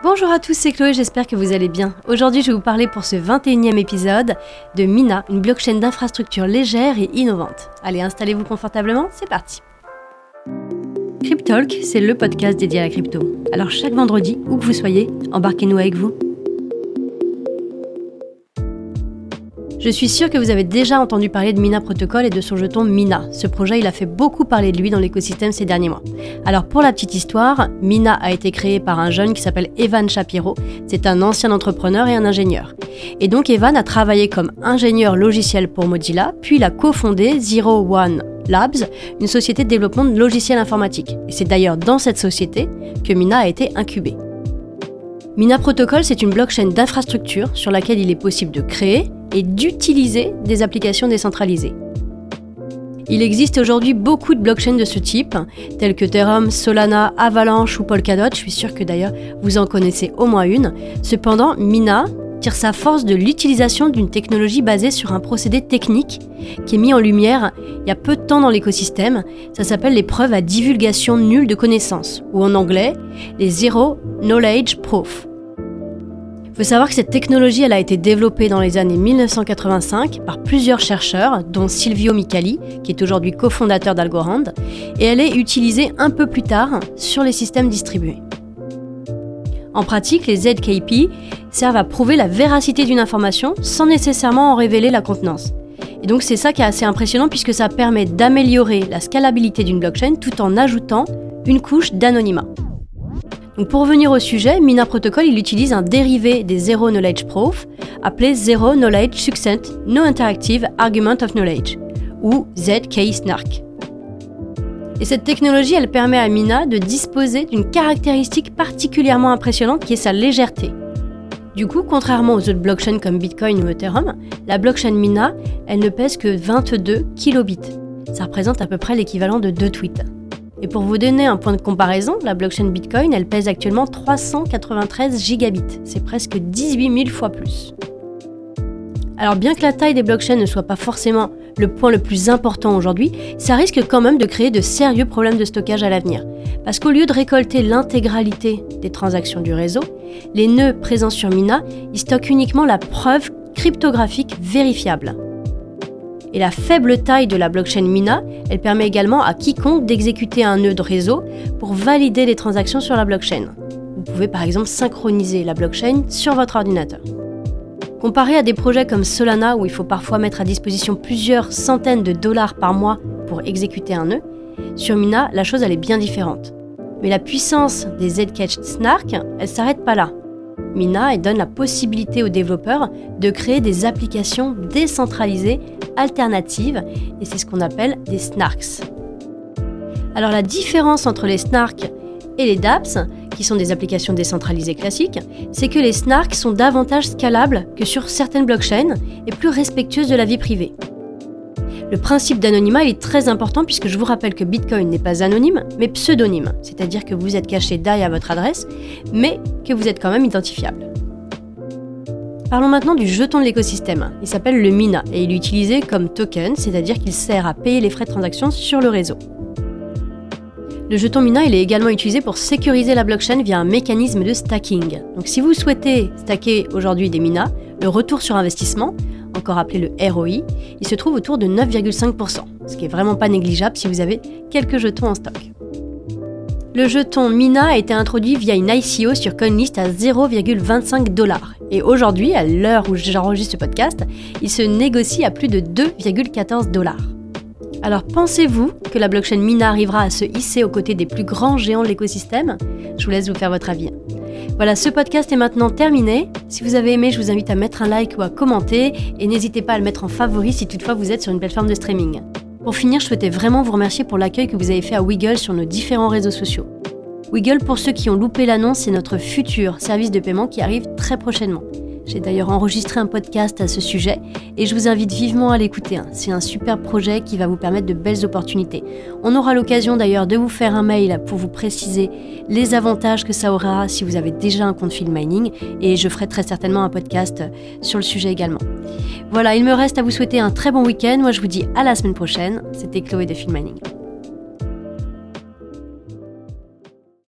Bonjour à tous, c'est Chloé, j'espère que vous allez bien. Aujourd'hui, je vais vous parler pour ce 21e épisode de Mina, une blockchain d'infrastructure légère et innovante. Allez, installez-vous confortablement, c'est parti. Cryptalk, c'est le podcast dédié à la crypto. Alors chaque vendredi, où que vous soyez, embarquez-nous avec vous. Je suis sûre que vous avez déjà entendu parler de Mina Protocol et de son jeton Mina. Ce projet, il a fait beaucoup parler de lui dans l'écosystème ces derniers mois. Alors pour la petite histoire, Mina a été créé par un jeune qui s'appelle Evan Shapiro. C'est un ancien entrepreneur et un ingénieur. Et donc Evan a travaillé comme ingénieur logiciel pour Mozilla, puis il a cofondé Zero One Labs, une société de développement de logiciels informatiques. Et c'est d'ailleurs dans cette société que Mina a été incubée. Mina Protocol, c'est une blockchain d'infrastructure sur laquelle il est possible de créer, et d'utiliser des applications décentralisées. Il existe aujourd'hui beaucoup de blockchains de ce type, telles que Ethereum, Solana, Avalanche ou Polkadot. Je suis sûr que d'ailleurs vous en connaissez au moins une. Cependant, Mina tire sa force de l'utilisation d'une technologie basée sur un procédé technique qui est mis en lumière il y a peu de temps dans l'écosystème. Ça s'appelle les preuves à divulgation nulle de connaissances, ou en anglais, les Zero Knowledge Proof. Faut savoir que cette technologie elle a été développée dans les années 1985 par plusieurs chercheurs, dont Silvio Micali, qui est aujourd'hui cofondateur d'Algorand, et elle est utilisée un peu plus tard sur les systèmes distribués. En pratique, les ZKP servent à prouver la véracité d'une information sans nécessairement en révéler la contenance. Et donc c'est ça qui est assez impressionnant puisque ça permet d'améliorer la scalabilité d'une blockchain tout en ajoutant une couche d'anonymat pour revenir au sujet, Mina Protocol il utilise un dérivé des Zero Knowledge Proof appelé Zero Knowledge Succinct No Interactive Argument of Knowledge ou ZK-SNARK. Et cette technologie, elle permet à Mina de disposer d'une caractéristique particulièrement impressionnante qui est sa légèreté. Du coup, contrairement aux autres blockchains comme Bitcoin ou Ethereum, la blockchain Mina, elle ne pèse que 22 kilobits. Ça représente à peu près l'équivalent de deux tweets. Et pour vous donner un point de comparaison, la blockchain Bitcoin, elle pèse actuellement 393 gigabits. C'est presque 18 000 fois plus. Alors bien que la taille des blockchains ne soit pas forcément le point le plus important aujourd'hui, ça risque quand même de créer de sérieux problèmes de stockage à l'avenir. Parce qu'au lieu de récolter l'intégralité des transactions du réseau, les nœuds présents sur Mina, ils stockent uniquement la preuve cryptographique vérifiable. Et la faible taille de la blockchain Mina, elle permet également à quiconque d'exécuter un nœud de réseau pour valider les transactions sur la blockchain. Vous pouvez par exemple synchroniser la blockchain sur votre ordinateur. Comparé à des projets comme Solana où il faut parfois mettre à disposition plusieurs centaines de dollars par mois pour exécuter un nœud, sur Mina, la chose est bien différente. Mais la puissance des Zcash Snark, elle s'arrête pas là. Mina donne la possibilité aux développeurs de créer des applications décentralisées alternatives et c'est ce qu'on appelle des snarks. Alors la différence entre les snarks et les dApps, qui sont des applications décentralisées classiques, c'est que les snarks sont davantage scalables que sur certaines blockchains et plus respectueuses de la vie privée. Le principe d'anonymat est très important puisque je vous rappelle que Bitcoin n'est pas anonyme, mais pseudonyme, c'est-à-dire que vous êtes caché derrière votre adresse, mais que vous êtes quand même identifiable. Parlons maintenant du jeton de l'écosystème. Il s'appelle le Mina et il est utilisé comme token, c'est-à-dire qu'il sert à payer les frais de transaction sur le réseau. Le jeton Mina est également utilisé pour sécuriser la blockchain via un mécanisme de stacking. Donc si vous souhaitez stacker aujourd'hui des Mina, le retour sur investissement, encore appelé le ROI, il se trouve autour de 9,5%, ce qui est vraiment pas négligeable si vous avez quelques jetons en stock. Le jeton Mina a été introduit via une ICO sur CoinList à 0,25 dollars. Et aujourd'hui, à l'heure où j'enregistre ce podcast, il se négocie à plus de 2,14 dollars. Alors pensez-vous que la blockchain Mina arrivera à se hisser aux côtés des plus grands géants de l'écosystème? Je vous laisse vous faire votre avis. Voilà, ce podcast est maintenant terminé. Si vous avez aimé, je vous invite à mettre un like ou à commenter et n'hésitez pas à le mettre en favori si toutefois vous êtes sur une plateforme de streaming. Pour finir, je souhaitais vraiment vous remercier pour l'accueil que vous avez fait à Wiggle sur nos différents réseaux sociaux. Wiggle, pour ceux qui ont loupé l'annonce, c'est notre futur service de paiement qui arrive très prochainement. J'ai d'ailleurs enregistré un podcast à ce sujet et je vous invite vivement à l'écouter. C'est un super projet qui va vous permettre de belles opportunités. On aura l'occasion d'ailleurs de vous faire un mail pour vous préciser les avantages que ça aura si vous avez déjà un compte Field Mining et je ferai très certainement un podcast sur le sujet également. Voilà, il me reste à vous souhaiter un très bon week-end. Moi je vous dis à la semaine prochaine. C'était Chloé de Field Mining.